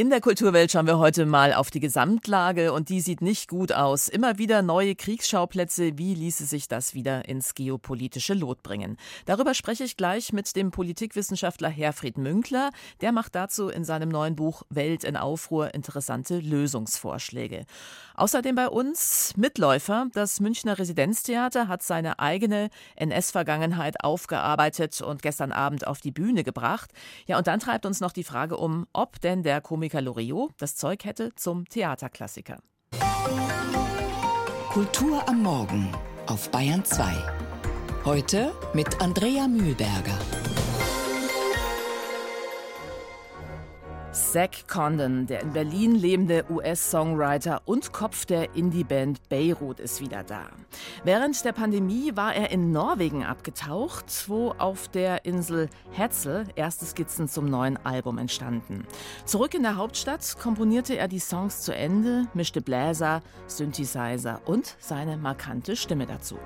In der Kulturwelt schauen wir heute mal auf die Gesamtlage und die sieht nicht gut aus. Immer wieder neue Kriegsschauplätze. Wie ließe sich das wieder ins geopolitische Lot bringen? Darüber spreche ich gleich mit dem Politikwissenschaftler Herfried Münkler. Der macht dazu in seinem neuen Buch Welt in Aufruhr interessante Lösungsvorschläge. Außerdem bei uns Mitläufer. Das Münchner Residenztheater hat seine eigene NS-Vergangenheit aufgearbeitet und gestern Abend auf die Bühne gebracht. Ja, und dann treibt uns noch die Frage um, ob denn der Komiker Loriot das Zeug hätte zum Theaterklassiker. Kultur am Morgen auf Bayern 2. Heute mit Andrea Mühlberger. Zack Condon, der in Berlin lebende US-Songwriter und Kopf der Indie-Band Beirut, ist wieder da. Während der Pandemie war er in Norwegen abgetaucht, wo auf der Insel Hetzel erste Skizzen zum neuen Album entstanden. Zurück in der Hauptstadt komponierte er die Songs zu Ende, mischte Bläser, Synthesizer und seine markante Stimme dazu.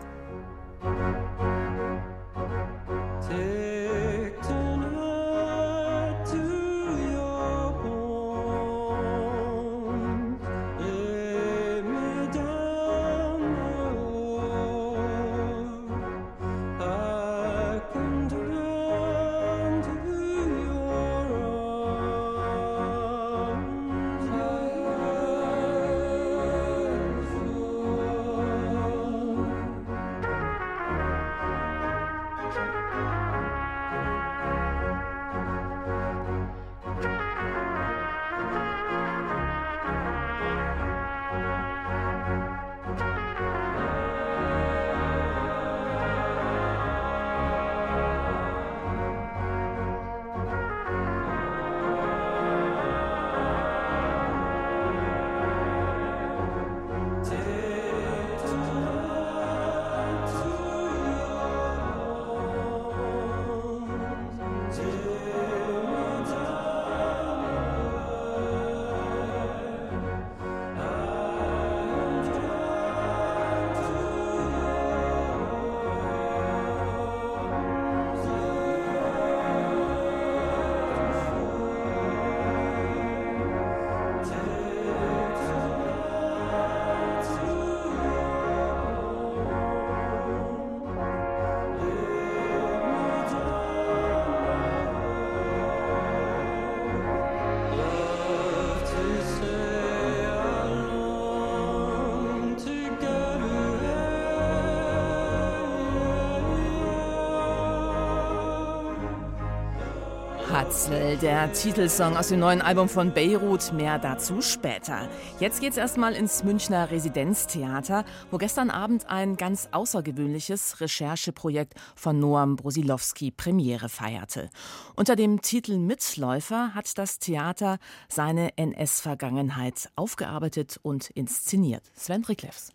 Hatzel, der Titelsong aus dem neuen Album von Beirut. Mehr dazu später. Jetzt geht's erstmal ins Münchner Residenztheater, wo gestern Abend ein ganz außergewöhnliches Rechercheprojekt von Noam Brosilowski Premiere feierte. Unter dem Titel Mitläufer hat das Theater seine NS-Vergangenheit aufgearbeitet und inszeniert. Sven Riklefs.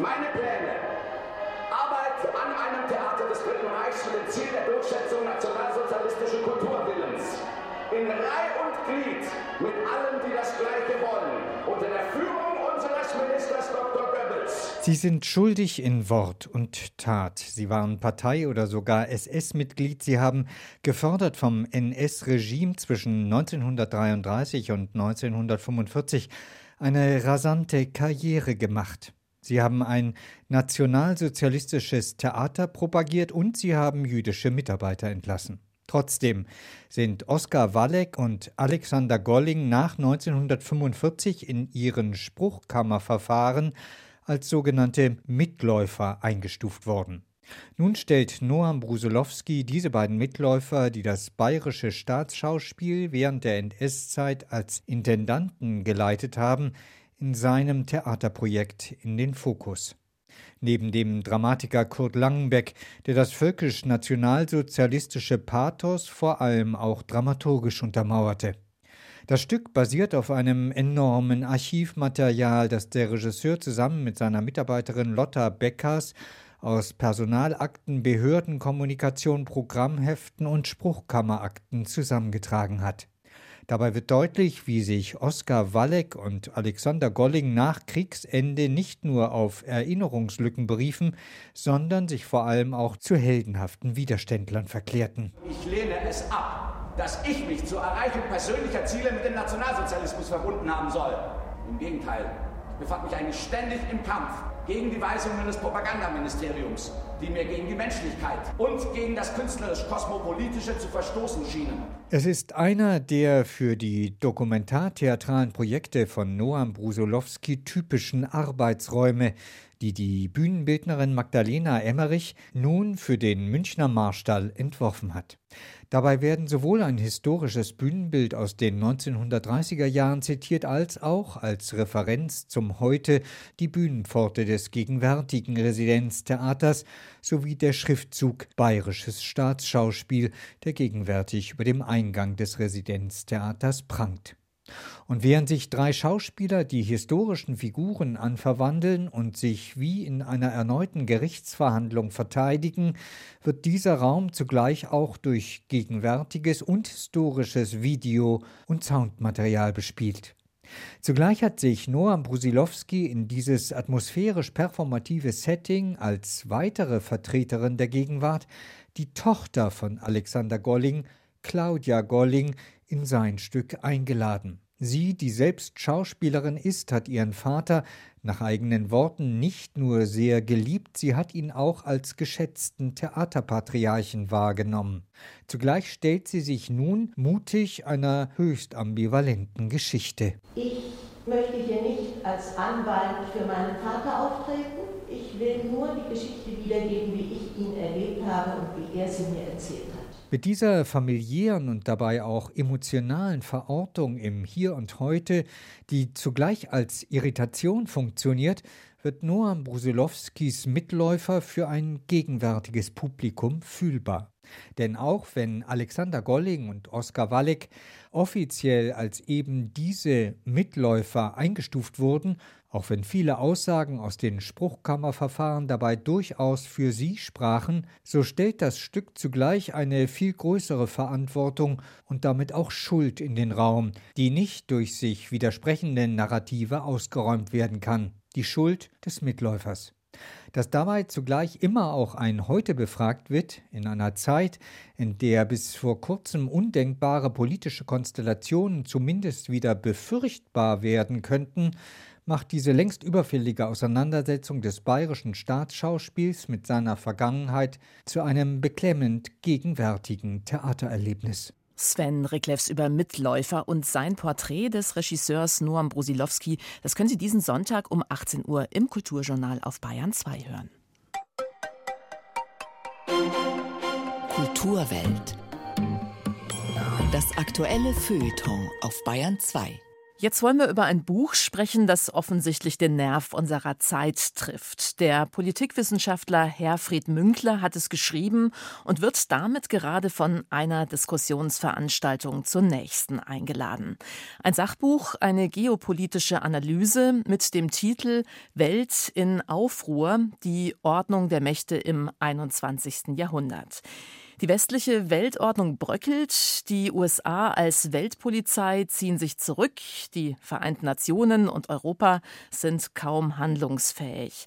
Meine Pläne. Sie sind schuldig in Wort und Tat. Sie waren Partei- oder sogar SS-Mitglied. Sie haben gefördert vom NS-Regime zwischen 1933 und 1945 eine rasante Karriere gemacht. Sie haben ein nationalsozialistisches Theater propagiert und sie haben jüdische Mitarbeiter entlassen. Trotzdem sind Oskar Walleck und Alexander Golling nach 1945 in ihren Spruchkammerverfahren als sogenannte Mitläufer eingestuft worden. Nun stellt Noam Brusilowski diese beiden Mitläufer, die das bayerische Staatsschauspiel während der NS-Zeit als Intendanten geleitet haben, in seinem Theaterprojekt in den Fokus. Neben dem Dramatiker Kurt Langenbeck, der das völkisch-nationalsozialistische Pathos vor allem auch dramaturgisch untermauerte. Das Stück basiert auf einem enormen Archivmaterial, das der Regisseur zusammen mit seiner Mitarbeiterin Lotta Beckers aus Personalakten, Behördenkommunikation, Programmheften und Spruchkammerakten zusammengetragen hat. Dabei wird deutlich, wie sich Oskar Walleck und Alexander Golling nach Kriegsende nicht nur auf Erinnerungslücken beriefen, sondern sich vor allem auch zu heldenhaften Widerständlern verklärten. Ich lehne es ab, dass ich mich zur Erreichung persönlicher Ziele mit dem Nationalsozialismus verbunden haben soll. Im Gegenteil, ich befand mich eigentlich ständig im Kampf gegen die Weisungen des Propagandaministeriums, die mir gegen die Menschlichkeit und gegen das künstlerisch-kosmopolitische zu verstoßen schienen. Es ist einer der für die dokumentartheatralen Projekte von Noam Brusolowski typischen Arbeitsräume, die die Bühnenbildnerin Magdalena Emmerich nun für den Münchner Marstall entworfen hat. Dabei werden sowohl ein historisches Bühnenbild aus den 1930er Jahren zitiert, als auch als Referenz zum Heute die Bühnenpforte des gegenwärtigen Residenztheaters sowie der Schriftzug Bayerisches Staatsschauspiel, der gegenwärtig über dem Eingang des Residenztheaters prangt. Und während sich drei Schauspieler die historischen Figuren anverwandeln und sich wie in einer erneuten Gerichtsverhandlung verteidigen, wird dieser Raum zugleich auch durch gegenwärtiges und historisches Video- und Soundmaterial bespielt. Zugleich hat sich Noam Brusilowski in dieses atmosphärisch performative Setting als weitere Vertreterin der Gegenwart die Tochter von Alexander Golling, Claudia Golling, in sein Stück eingeladen. Sie, die selbst Schauspielerin ist, hat ihren Vater nach eigenen Worten nicht nur sehr geliebt, sie hat ihn auch als geschätzten Theaterpatriarchen wahrgenommen. Zugleich stellt sie sich nun mutig einer höchst ambivalenten Geschichte. Ich möchte hier nicht als Anwalt für meinen Vater auftreten. Ich will nur die Geschichte wiedergeben, wie ich ihn erlebt habe und wie er sie mir erzählt hat. Mit dieser familiären und dabei auch emotionalen Verortung im Hier und Heute, die zugleich als Irritation funktioniert, wird Noam Brusilowskis Mitläufer für ein gegenwärtiges Publikum fühlbar. Denn auch wenn Alexander Golling und Oskar Walleck offiziell als eben diese Mitläufer eingestuft wurden, auch wenn viele Aussagen aus den Spruchkammerverfahren dabei durchaus für sie sprachen, so stellt das Stück zugleich eine viel größere Verantwortung und damit auch Schuld in den Raum, die nicht durch sich widersprechende Narrative ausgeräumt werden kann. Die Schuld des Mitläufers. Dass dabei zugleich immer auch ein Heute befragt wird, in einer Zeit, in der bis vor kurzem undenkbare politische Konstellationen zumindest wieder befürchtbar werden könnten, macht diese längst überfällige Auseinandersetzung des bayerischen Staatsschauspiels mit seiner Vergangenheit zu einem beklemmend gegenwärtigen Theatererlebnis. Sven Riklevs über Mitläufer und sein Porträt des Regisseurs Noam Brusilowski, das können Sie diesen Sonntag um 18 Uhr im Kulturjournal auf Bayern 2 hören. Kulturwelt. Das aktuelle Feuilleton auf Bayern 2. Jetzt wollen wir über ein Buch sprechen, das offensichtlich den Nerv unserer Zeit trifft. Der Politikwissenschaftler Herfried Münkler hat es geschrieben und wird damit gerade von einer Diskussionsveranstaltung zur nächsten eingeladen. Ein Sachbuch, eine geopolitische Analyse mit dem Titel Welt in Aufruhr, die Ordnung der Mächte im 21. Jahrhundert. Die westliche Weltordnung bröckelt, die USA als Weltpolizei ziehen sich zurück, die Vereinten Nationen und Europa sind kaum handlungsfähig.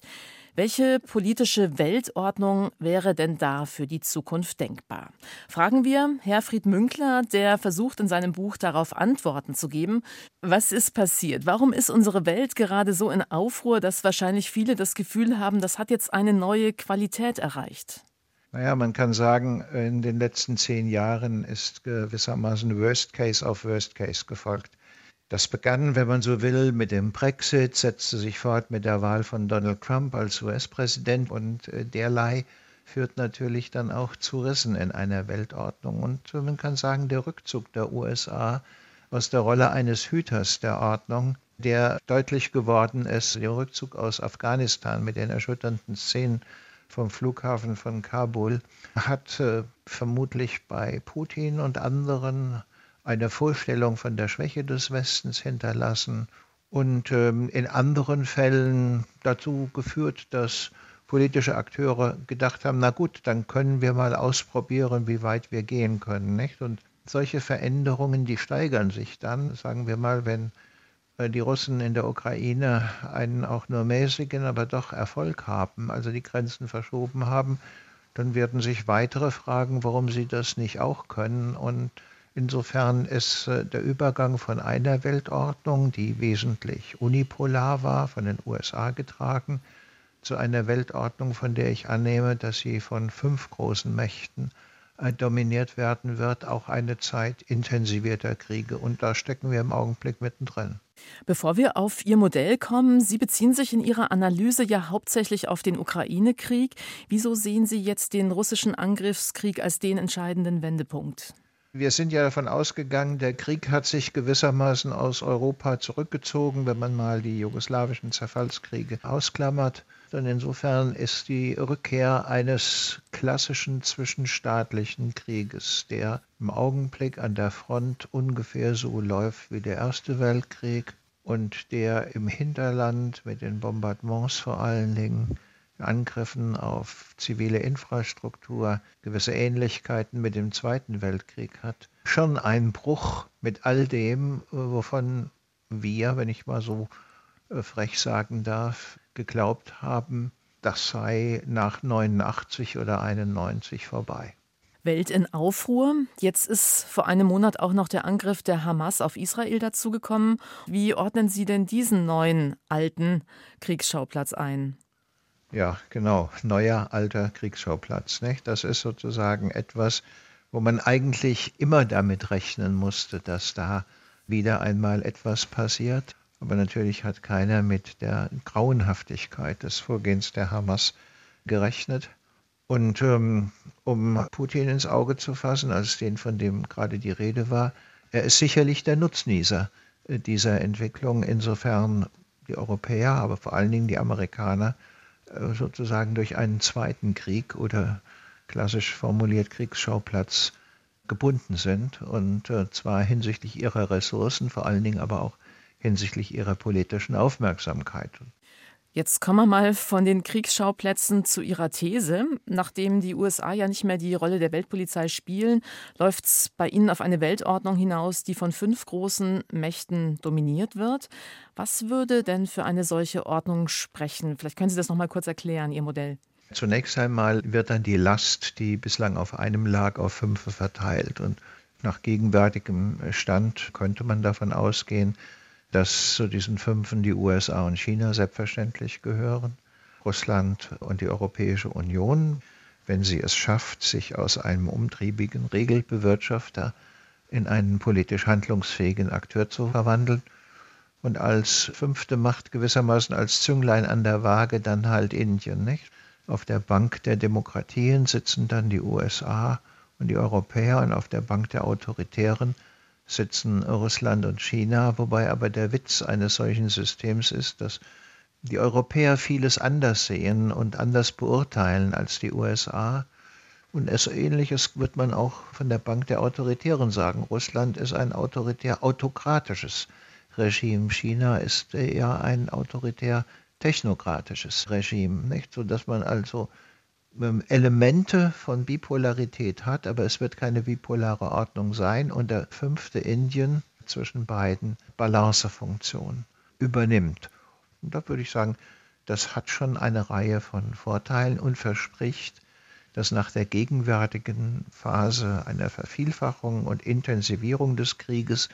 Welche politische Weltordnung wäre denn da für die Zukunft denkbar? Fragen wir Herfried Münkler, der versucht in seinem Buch darauf Antworten zu geben. Was ist passiert? Warum ist unsere Welt gerade so in Aufruhr, dass wahrscheinlich viele das Gefühl haben, das hat jetzt eine neue Qualität erreicht? Naja, man kann sagen, in den letzten zehn Jahren ist gewissermaßen Worst Case auf Worst Case gefolgt. Das begann, wenn man so will, mit dem Brexit, setzte sich fort mit der Wahl von Donald Trump als US-Präsident und äh, derlei führt natürlich dann auch zu Rissen in einer Weltordnung. Und man kann sagen, der Rückzug der USA aus der Rolle eines Hüters der Ordnung, der deutlich geworden ist, der Rückzug aus Afghanistan mit den erschütternden Szenen vom Flughafen von Kabul, hat äh, vermutlich bei Putin und anderen eine Vorstellung von der Schwäche des Westens hinterlassen und ähm, in anderen Fällen dazu geführt, dass politische Akteure gedacht haben, na gut, dann können wir mal ausprobieren, wie weit wir gehen können. Nicht? Und solche Veränderungen, die steigern sich dann, sagen wir mal, wenn die Russen in der Ukraine einen auch nur mäßigen, aber doch Erfolg haben, also die Grenzen verschoben haben, dann werden sich weitere fragen, warum sie das nicht auch können. Und Insofern ist äh, der Übergang von einer Weltordnung, die wesentlich unipolar war, von den USA getragen, zu einer Weltordnung, von der ich annehme, dass sie von fünf großen Mächten dominiert werden wird, auch eine Zeit intensivierter Kriege. Und da stecken wir im Augenblick mittendrin. Bevor wir auf Ihr Modell kommen, Sie beziehen sich in Ihrer Analyse ja hauptsächlich auf den Ukraine-Krieg. Wieso sehen Sie jetzt den russischen Angriffskrieg als den entscheidenden Wendepunkt? Wir sind ja davon ausgegangen, der Krieg hat sich gewissermaßen aus Europa zurückgezogen, wenn man mal die jugoslawischen Zerfallskriege ausklammert. Und insofern ist die Rückkehr eines klassischen zwischenstaatlichen Krieges, der im Augenblick an der Front ungefähr so läuft wie der Erste Weltkrieg und der im Hinterland mit den Bombardements vor allen Dingen Angriffen auf zivile Infrastruktur gewisse Ähnlichkeiten mit dem Zweiten Weltkrieg hat, schon ein Bruch mit all dem, wovon wir, wenn ich mal so äh, frech sagen darf, geglaubt haben, das sei nach 89 oder 91 vorbei. Welt in Aufruhr. Jetzt ist vor einem Monat auch noch der Angriff der Hamas auf Israel dazugekommen. Wie ordnen Sie denn diesen neuen alten Kriegsschauplatz ein? Ja, genau. Neuer alter Kriegsschauplatz. Nicht? Das ist sozusagen etwas, wo man eigentlich immer damit rechnen musste, dass da wieder einmal etwas passiert. Aber natürlich hat keiner mit der Grauenhaftigkeit des Vorgehens der Hamas gerechnet. Und ähm, um Putin ins Auge zu fassen, als den, von dem gerade die Rede war, er ist sicherlich der Nutznießer äh, dieser Entwicklung, insofern die Europäer, aber vor allen Dingen die Amerikaner sozusagen durch einen zweiten Krieg oder klassisch formuliert Kriegsschauplatz gebunden sind und äh, zwar hinsichtlich ihrer Ressourcen, vor allen Dingen aber auch hinsichtlich ihrer politischen Aufmerksamkeit. Jetzt kommen wir mal von den Kriegsschauplätzen zu Ihrer These. Nachdem die USA ja nicht mehr die Rolle der Weltpolizei spielen, läuft es bei Ihnen auf eine Weltordnung hinaus, die von fünf großen Mächten dominiert wird. Was würde denn für eine solche Ordnung sprechen? Vielleicht können Sie das noch mal kurz erklären, Ihr Modell. Zunächst einmal wird dann die Last, die bislang auf einem lag, auf fünf verteilt. Und nach gegenwärtigem Stand könnte man davon ausgehen, dass zu diesen Fünfen die USA und China selbstverständlich gehören, Russland und die Europäische Union, wenn sie es schafft, sich aus einem umtriebigen Regelbewirtschafter in einen politisch handlungsfähigen Akteur zu verwandeln und als fünfte Macht gewissermaßen als Zünglein an der Waage dann halt Indien, nicht? Auf der Bank der Demokratien sitzen dann die USA und die Europäer und auf der Bank der Autoritären sitzen Russland und China, wobei aber der Witz eines solchen Systems ist, dass die Europäer vieles anders sehen und anders beurteilen als die USA. Und es ähnliches wird man auch von der Bank der Autoritären sagen. Russland ist ein autoritär autokratisches Regime. China ist eher ein autoritär technokratisches Regime, nicht? So dass man also Elemente von Bipolarität hat, aber es wird keine bipolare Ordnung sein. Und der fünfte Indien zwischen beiden Balancefunktionen übernimmt. Und da würde ich sagen, das hat schon eine Reihe von Vorteilen und verspricht, dass nach der gegenwärtigen Phase einer Vervielfachung und Intensivierung des Krieges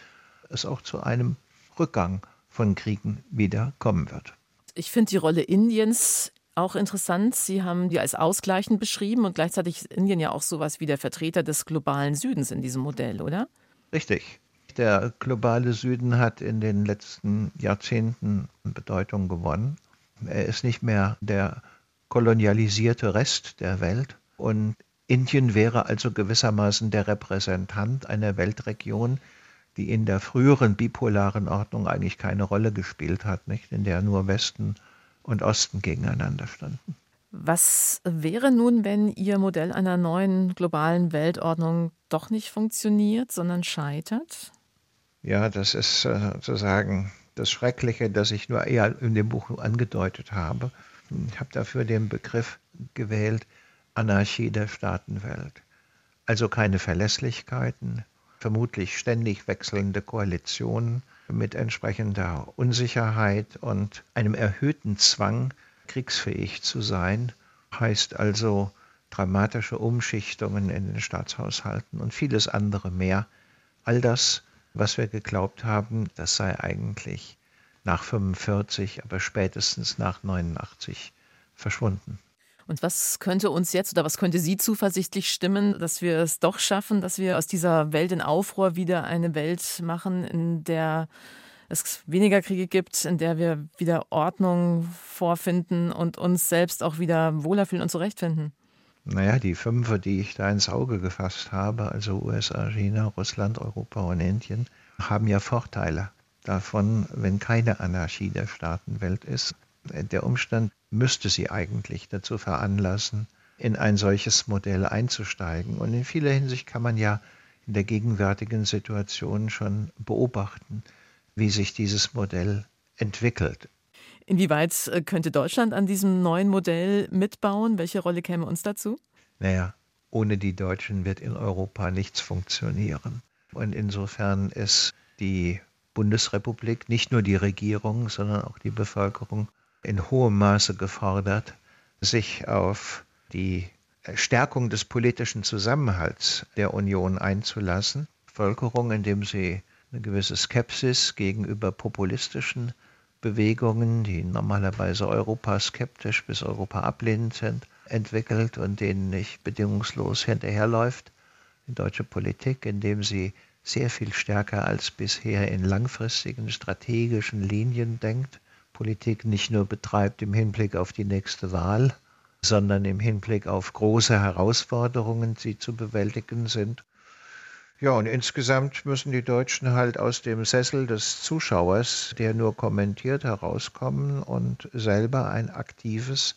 es auch zu einem Rückgang von Kriegen wieder kommen wird. Ich finde die Rolle Indiens auch interessant. Sie haben die als ausgleichend beschrieben und gleichzeitig ist Indien ja auch sowas wie der Vertreter des globalen Südens in diesem Modell, oder? Richtig. Der globale Süden hat in den letzten Jahrzehnten Bedeutung gewonnen. Er ist nicht mehr der kolonialisierte Rest der Welt und Indien wäre also gewissermaßen der Repräsentant einer Weltregion, die in der früheren bipolaren Ordnung eigentlich keine Rolle gespielt hat, nicht? in der nur Westen und Osten gegeneinander standen. Was wäre nun, wenn Ihr Modell einer neuen globalen Weltordnung doch nicht funktioniert, sondern scheitert? Ja, das ist äh, sozusagen das Schreckliche, das ich nur eher in dem Buch angedeutet habe. Ich habe dafür den Begriff gewählt, Anarchie der Staatenwelt. Also keine Verlässlichkeiten, vermutlich ständig wechselnde Koalitionen, mit entsprechender Unsicherheit und einem erhöhten Zwang, kriegsfähig zu sein, heißt also dramatische Umschichtungen in den Staatshaushalten und vieles andere mehr, all das, was wir geglaubt haben, das sei eigentlich nach 45, aber spätestens nach 89 verschwunden. Und was könnte uns jetzt oder was könnte Sie zuversichtlich stimmen, dass wir es doch schaffen, dass wir aus dieser Welt in Aufruhr wieder eine Welt machen, in der es weniger Kriege gibt, in der wir wieder Ordnung vorfinden und uns selbst auch wieder wohler fühlen und zurechtfinden? Naja, die fünf, die ich da ins Auge gefasst habe, also USA, China, Russland, Europa und Indien, haben ja Vorteile davon, wenn keine Anarchie der Staatenwelt ist. Der Umstand müsste sie eigentlich dazu veranlassen, in ein solches Modell einzusteigen. Und in vieler Hinsicht kann man ja in der gegenwärtigen Situation schon beobachten, wie sich dieses Modell entwickelt. Inwieweit äh, könnte Deutschland an diesem neuen Modell mitbauen? Welche Rolle käme uns dazu? Naja, ohne die Deutschen wird in Europa nichts funktionieren. Und insofern ist die Bundesrepublik, nicht nur die Regierung, sondern auch die Bevölkerung in hohem Maße gefordert, sich auf die Stärkung des politischen Zusammenhalts der Union einzulassen. Bevölkerung, indem sie eine gewisse Skepsis gegenüber populistischen Bewegungen, die normalerweise europaskeptisch bis Europa ablehnend sind, entwickelt und denen nicht bedingungslos hinterherläuft. Die deutsche Politik, indem sie sehr viel stärker als bisher in langfristigen strategischen Linien denkt, Politik nicht nur betreibt im Hinblick auf die nächste Wahl, sondern im Hinblick auf große Herausforderungen, die zu bewältigen sind ja, und insgesamt müssen die Deutschen halt aus dem Sessel des Zuschauers, der nur kommentiert, herauskommen und selber ein aktives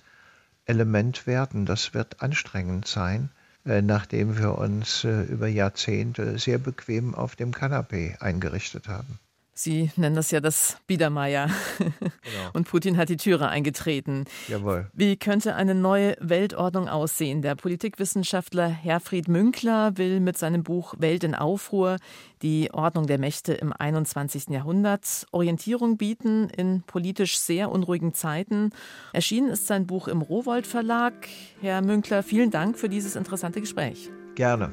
Element werden. Das wird anstrengend sein, äh, nachdem wir uns äh, über Jahrzehnte sehr bequem auf dem Kanapee eingerichtet haben. Sie nennen das ja das Biedermeier. Genau. Und Putin hat die Türe eingetreten. Jawohl. Wie könnte eine neue Weltordnung aussehen? Der Politikwissenschaftler Herfried Münkler will mit seinem Buch Welt in Aufruhr die Ordnung der Mächte im 21. Jahrhundert Orientierung bieten in politisch sehr unruhigen Zeiten. Erschienen ist sein Buch im Rowold Verlag. Herr Münkler, vielen Dank für dieses interessante Gespräch. Gerne.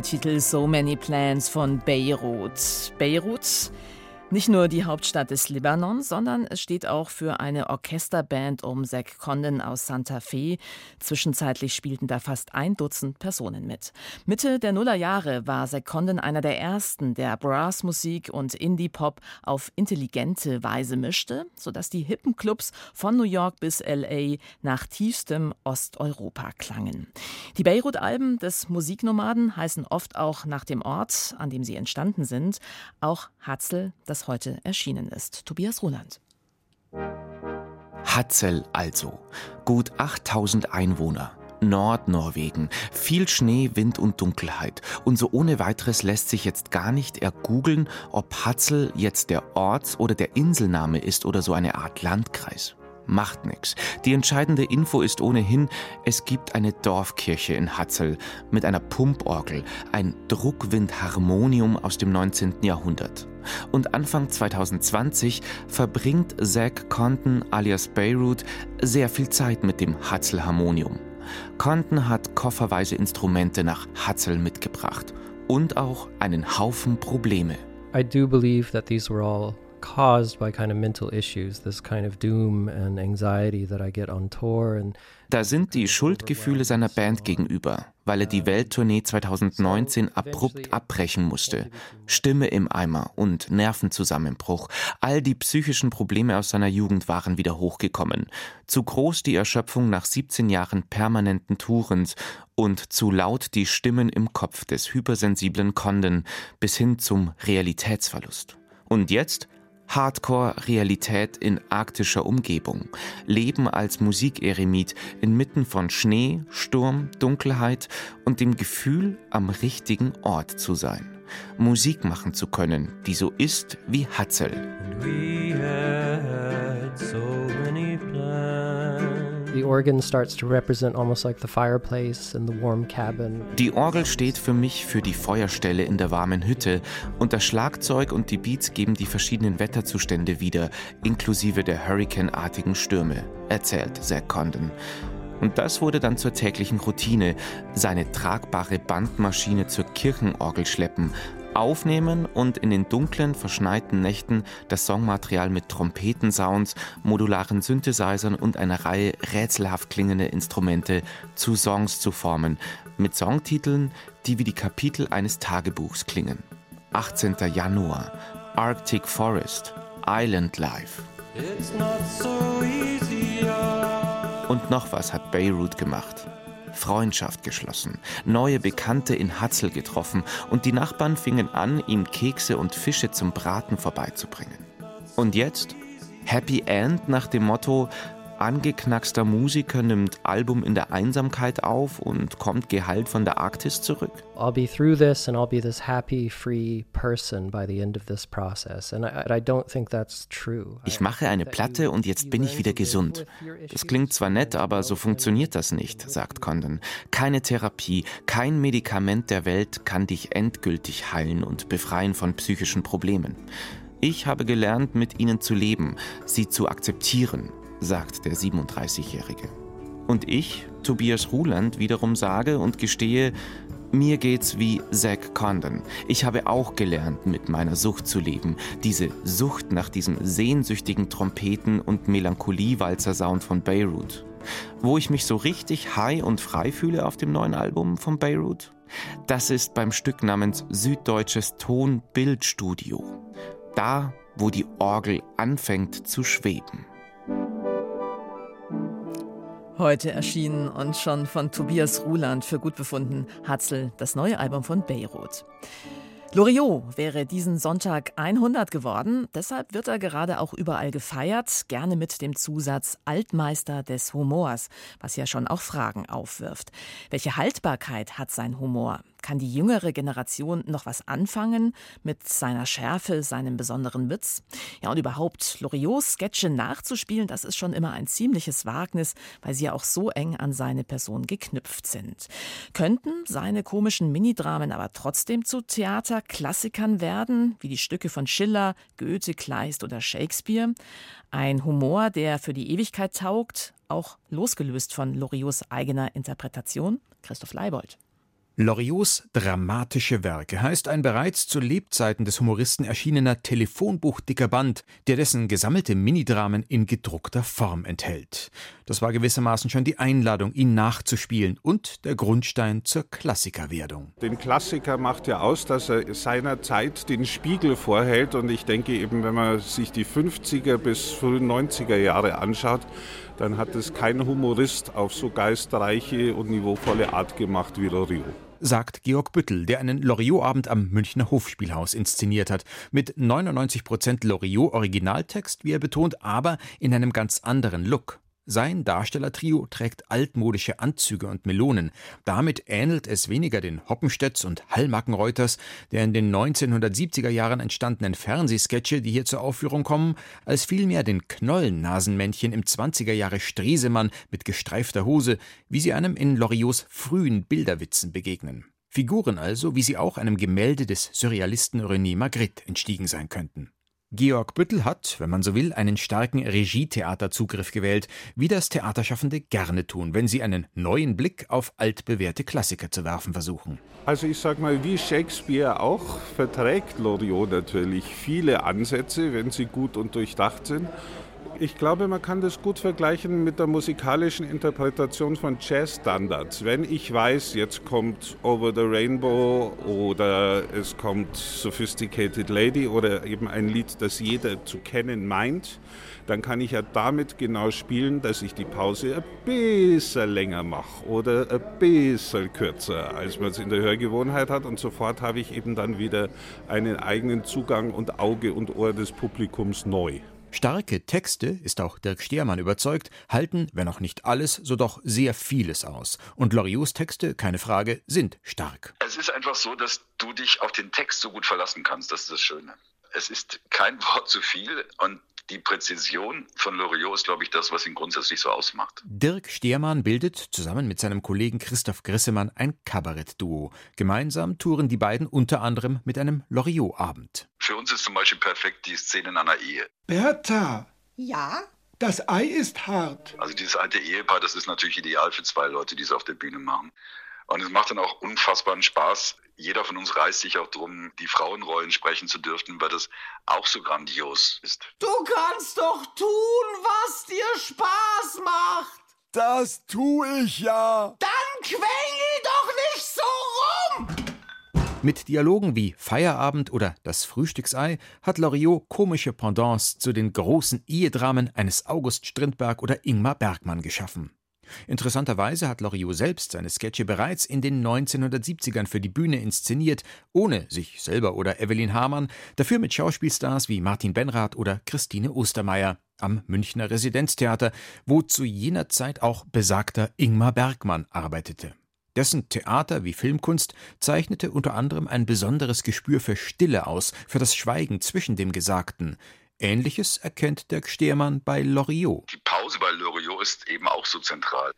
Der Titel So Many Plans von Beirut. Beirut nicht nur die Hauptstadt des Libanon, sondern es steht auch für eine Orchesterband um Zack Condon aus Santa Fe. Zwischenzeitlich spielten da fast ein Dutzend Personen mit. Mitte der Nullerjahre war Zack Condon einer der ersten, der Brassmusik und Indie-Pop auf intelligente Weise mischte, sodass die hippen Clubs von New York bis LA nach tiefstem Osteuropa klangen. Die Beirut-Alben des Musiknomaden heißen oft auch nach dem Ort, an dem sie entstanden sind, auch Hatzel, das heute erschienen ist. Tobias Roland. Hatzel also. Gut 8000 Einwohner. Nordnorwegen. Viel Schnee, Wind und Dunkelheit. Und so ohne weiteres lässt sich jetzt gar nicht ergoogeln, ob Hatzel jetzt der Orts- oder der Inselname ist oder so eine Art Landkreis. Macht nix. Die entscheidende Info ist ohnehin, es gibt eine Dorfkirche in Hatzel mit einer Pumporgel, ein Druckwindharmonium aus dem 19. Jahrhundert. Und Anfang 2020 verbringt Zach Condon alias Beirut sehr viel Zeit mit dem Hatzel-Harmonium. Condon hat kofferweise Instrumente nach Hatzel mitgebracht und auch einen Haufen Probleme. I do believe that these were all caused by kind of mental issues, this kind of doom and anxiety that I get on tour and da sind die Schuldgefühle seiner Band gegenüber, weil er die Welttournee 2019 abrupt abbrechen musste. Stimme im Eimer und Nervenzusammenbruch. All die psychischen Probleme aus seiner Jugend waren wieder hochgekommen. Zu groß die Erschöpfung nach 17 Jahren permanenten Tourens und zu laut die Stimmen im Kopf des hypersensiblen Condon bis hin zum Realitätsverlust. Und jetzt Hardcore-Realität in arktischer Umgebung. Leben als Musikeremit inmitten von Schnee, Sturm, Dunkelheit und dem Gefühl, am richtigen Ort zu sein. Musik machen zu können, die so ist wie Hatzel. Die Orgel steht für mich für die Feuerstelle in der warmen Hütte und das Schlagzeug und die Beats geben die verschiedenen Wetterzustände wieder, inklusive der hurrikanartigen Stürme, erzählt Zach Condon. Und das wurde dann zur täglichen Routine, seine tragbare Bandmaschine zur Kirchenorgel schleppen, aufnehmen und in den dunklen, verschneiten Nächten das Songmaterial mit Trompetensounds, modularen Synthesizern und einer Reihe rätselhaft klingender Instrumente zu Songs zu formen, mit Songtiteln, die wie die Kapitel eines Tagebuchs klingen. 18. Januar, Arctic Forest, Island Life. So und noch was hat Beirut gemacht. Freundschaft geschlossen, neue Bekannte in Hatzel getroffen und die Nachbarn fingen an, ihm Kekse und Fische zum Braten vorbeizubringen. Und jetzt? Happy End nach dem Motto, angeknackster Musiker nimmt Album in der Einsamkeit auf und kommt geheilt von der Arktis zurück? I'll be through this and I'll be this happy, free person by the end of this process. And I, I don't think that's true. Ich mache eine Platte und jetzt bin ich wieder gesund. Das klingt zwar nett, aber so funktioniert das nicht, sagt Condon. Keine Therapie, kein Medikament der Welt kann dich endgültig heilen und befreien von psychischen Problemen. Ich habe gelernt, mit ihnen zu leben, sie zu akzeptieren sagt der 37-Jährige. Und ich, Tobias Ruland, wiederum sage und gestehe, mir geht's wie Zack Condon. Ich habe auch gelernt, mit meiner Sucht zu leben. Diese Sucht nach diesem sehnsüchtigen Trompeten- und Melancholie-Walzer-Sound von Beirut. Wo ich mich so richtig high und frei fühle auf dem neuen Album von Beirut? Das ist beim Stück namens Süddeutsches Ton-Bildstudio. Da, wo die Orgel anfängt zu schweben. Heute erschienen und schon von Tobias Ruland für gut befunden, Hatzel, das neue Album von Beirut. Loriot wäre diesen Sonntag 100 geworden, deshalb wird er gerade auch überall gefeiert, gerne mit dem Zusatz Altmeister des Humors, was ja schon auch Fragen aufwirft. Welche Haltbarkeit hat sein Humor? Kann die jüngere Generation noch was anfangen mit seiner Schärfe, seinem besonderen Witz? Ja, und überhaupt Loriots Sketche nachzuspielen, das ist schon immer ein ziemliches Wagnis, weil sie ja auch so eng an seine Person geknüpft sind. Könnten seine komischen Minidramen aber trotzdem zu Theaterklassikern werden, wie die Stücke von Schiller, Goethe, Kleist oder Shakespeare? Ein Humor, der für die Ewigkeit taugt, auch losgelöst von Loriots eigener Interpretation? Christoph Leibold. Loriots dramatische Werke heißt ein bereits zu Lebzeiten des Humoristen erschienener Telefonbuchdicker Band, der dessen gesammelte Minidramen in gedruckter Form enthält. Das war gewissermaßen schon die Einladung, ihn nachzuspielen und der Grundstein zur Klassikerwerdung. Den Klassiker macht ja aus, dass er seiner Zeit den Spiegel vorhält und ich denke eben, wenn man sich die 50er bis frühen 90er Jahre anschaut, dann hat es kein Humorist auf so geistreiche und niveauvolle Art gemacht wie Loriot. sagt Georg Büttel, der einen Loriot-Abend am Münchner Hofspielhaus inszeniert hat. Mit 99 Prozent Loriot-Originaltext, wie er betont, aber in einem ganz anderen Look. Sein Darstellertrio trägt altmodische Anzüge und Melonen. Damit ähnelt es weniger den Hoppenstedts und Hallmackenreuters, der in den 1970er Jahren entstandenen Fernsehsketche, die hier zur Aufführung kommen, als vielmehr den Knollennasenmännchen im 20er Jahre Stresemann mit gestreifter Hose, wie sie einem in Loriots frühen Bilderwitzen begegnen. Figuren also, wie sie auch einem Gemälde des Surrealisten René Magritte entstiegen sein könnten. Georg Büttel hat, wenn man so will, einen starken Regietheaterzugriff gewählt, wie das Theaterschaffende gerne tun, wenn sie einen neuen Blick auf altbewährte Klassiker zu werfen versuchen. Also ich sag mal, wie Shakespeare auch, verträgt Loriot natürlich viele Ansätze, wenn sie gut und durchdacht sind. Ich glaube, man kann das gut vergleichen mit der musikalischen Interpretation von Jazzstandards. Wenn ich weiß, jetzt kommt Over the Rainbow oder es kommt Sophisticated Lady oder eben ein Lied, das jeder zu kennen meint, dann kann ich ja damit genau spielen, dass ich die Pause ein bisschen länger mache oder ein bisschen kürzer, als man es in der Hörgewohnheit hat. Und sofort habe ich eben dann wieder einen eigenen Zugang und Auge und Ohr des Publikums neu. Starke Texte, ist auch Dirk Stehrmann überzeugt, halten, wenn auch nicht alles, so doch sehr vieles aus. Und Loriots Texte, keine Frage, sind stark. Es ist einfach so, dass du dich auf den Text so gut verlassen kannst. Das ist das Schöne. Es ist kein Wort zu viel und die Präzision von Loriot ist, glaube ich, das, was ihn grundsätzlich so ausmacht. Dirk Stehrmann bildet zusammen mit seinem Kollegen Christoph Grissemann ein Kabarettduo. Gemeinsam touren die beiden unter anderem mit einem Loriot-Abend. Für uns ist zum Beispiel perfekt die Szene in einer Ehe. Bertha! Ja? Das Ei ist hart. Also dieses alte Ehepaar, das ist natürlich ideal für zwei Leute, die es auf der Bühne machen. Und es macht dann auch unfassbaren Spaß. Jeder von uns reißt sich auch drum, die Frauenrollen sprechen zu dürfen, weil das auch so grandios ist. Du kannst doch tun, was dir Spaß macht. Das tu ich ja. Dann quengel doch nicht so rum. Mit Dialogen wie Feierabend oder Das Frühstücksei hat Loriot komische Pendants zu den großen Ehedramen eines August Strindberg oder Ingmar Bergmann geschaffen. Interessanterweise hat Loriot selbst seine Sketche bereits in den 1970ern für die Bühne inszeniert, ohne sich selber oder Evelyn Hamann, dafür mit Schauspielstars wie Martin Benrath oder Christine Ostermeier am Münchner Residenztheater, wo zu jener Zeit auch besagter Ingmar Bergmann arbeitete. Dessen Theater wie Filmkunst zeichnete unter anderem ein besonderes Gespür für Stille aus, für das Schweigen zwischen dem Gesagten, Ähnliches erkennt Dirk Stehrmann bei Loriot. Die Pause bei Loriot ist eben auch so zentral.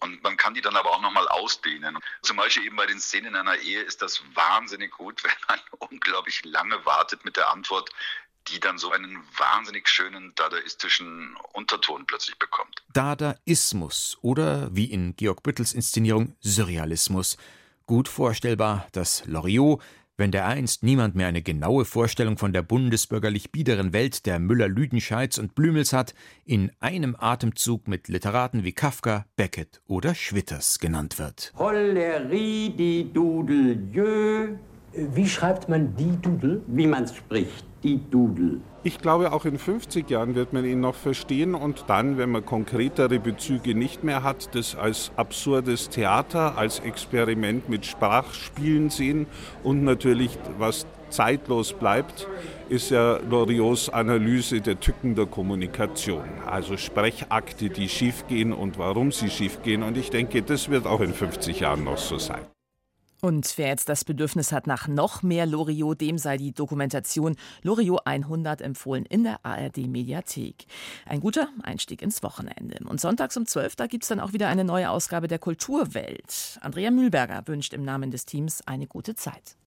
Und man kann die dann aber auch nochmal ausdehnen. Zum Beispiel eben bei den Szenen in einer Ehe ist das wahnsinnig gut, wenn man unglaublich lange wartet mit der Antwort, die dann so einen wahnsinnig schönen dadaistischen Unterton plötzlich bekommt. Dadaismus oder wie in Georg Büttels Inszenierung Surrealismus. Gut vorstellbar, dass Loriot wenn dereinst niemand mehr eine genaue Vorstellung von der bundesbürgerlich biederen Welt der Müller-Lüdenscheids und Blümels hat, in einem Atemzug mit Literaten wie Kafka, Beckett oder Schwitters genannt wird. Hollerie die Dudel, jö. Wie schreibt man die Dudel? Wie man es spricht, die Dudel. Ich glaube, auch in 50 Jahren wird man ihn noch verstehen und dann, wenn man konkretere Bezüge nicht mehr hat, das als absurdes Theater, als Experiment mit Sprachspielen sehen und natürlich, was zeitlos bleibt, ist ja Loriots Analyse der Tücken der Kommunikation, also Sprechakte, die schiefgehen und warum sie schiefgehen. Und ich denke, das wird auch in 50 Jahren noch so sein. Und wer jetzt das Bedürfnis hat nach noch mehr Loriot, dem sei die Dokumentation Loriot 100 empfohlen in der ARD Mediathek. Ein guter Einstieg ins Wochenende. Und sonntags um 12, da gibt es dann auch wieder eine neue Ausgabe der Kulturwelt. Andrea Mühlberger wünscht im Namen des Teams eine gute Zeit.